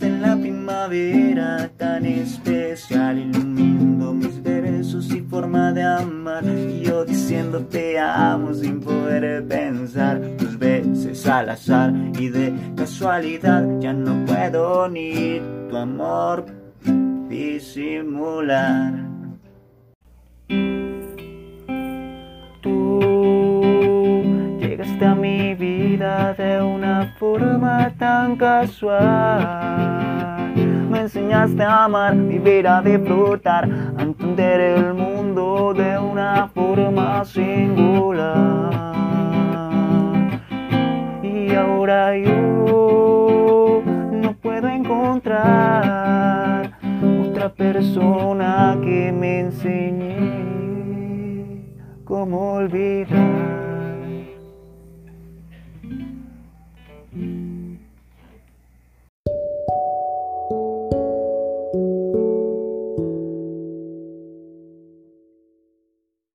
En la primavera tan especial, iluminando mis versos y forma de amar. Y yo diciendo te amo sin poder pensar, dos veces al azar y de casualidad ya no puedo ni tu amor disimular. Tú llegaste a mi de una forma tan casual. Me enseñaste a amar, vivir, a disfrutar, a entender el mundo de una forma singular. Y ahora yo no puedo encontrar otra persona que me enseñe cómo olvidar.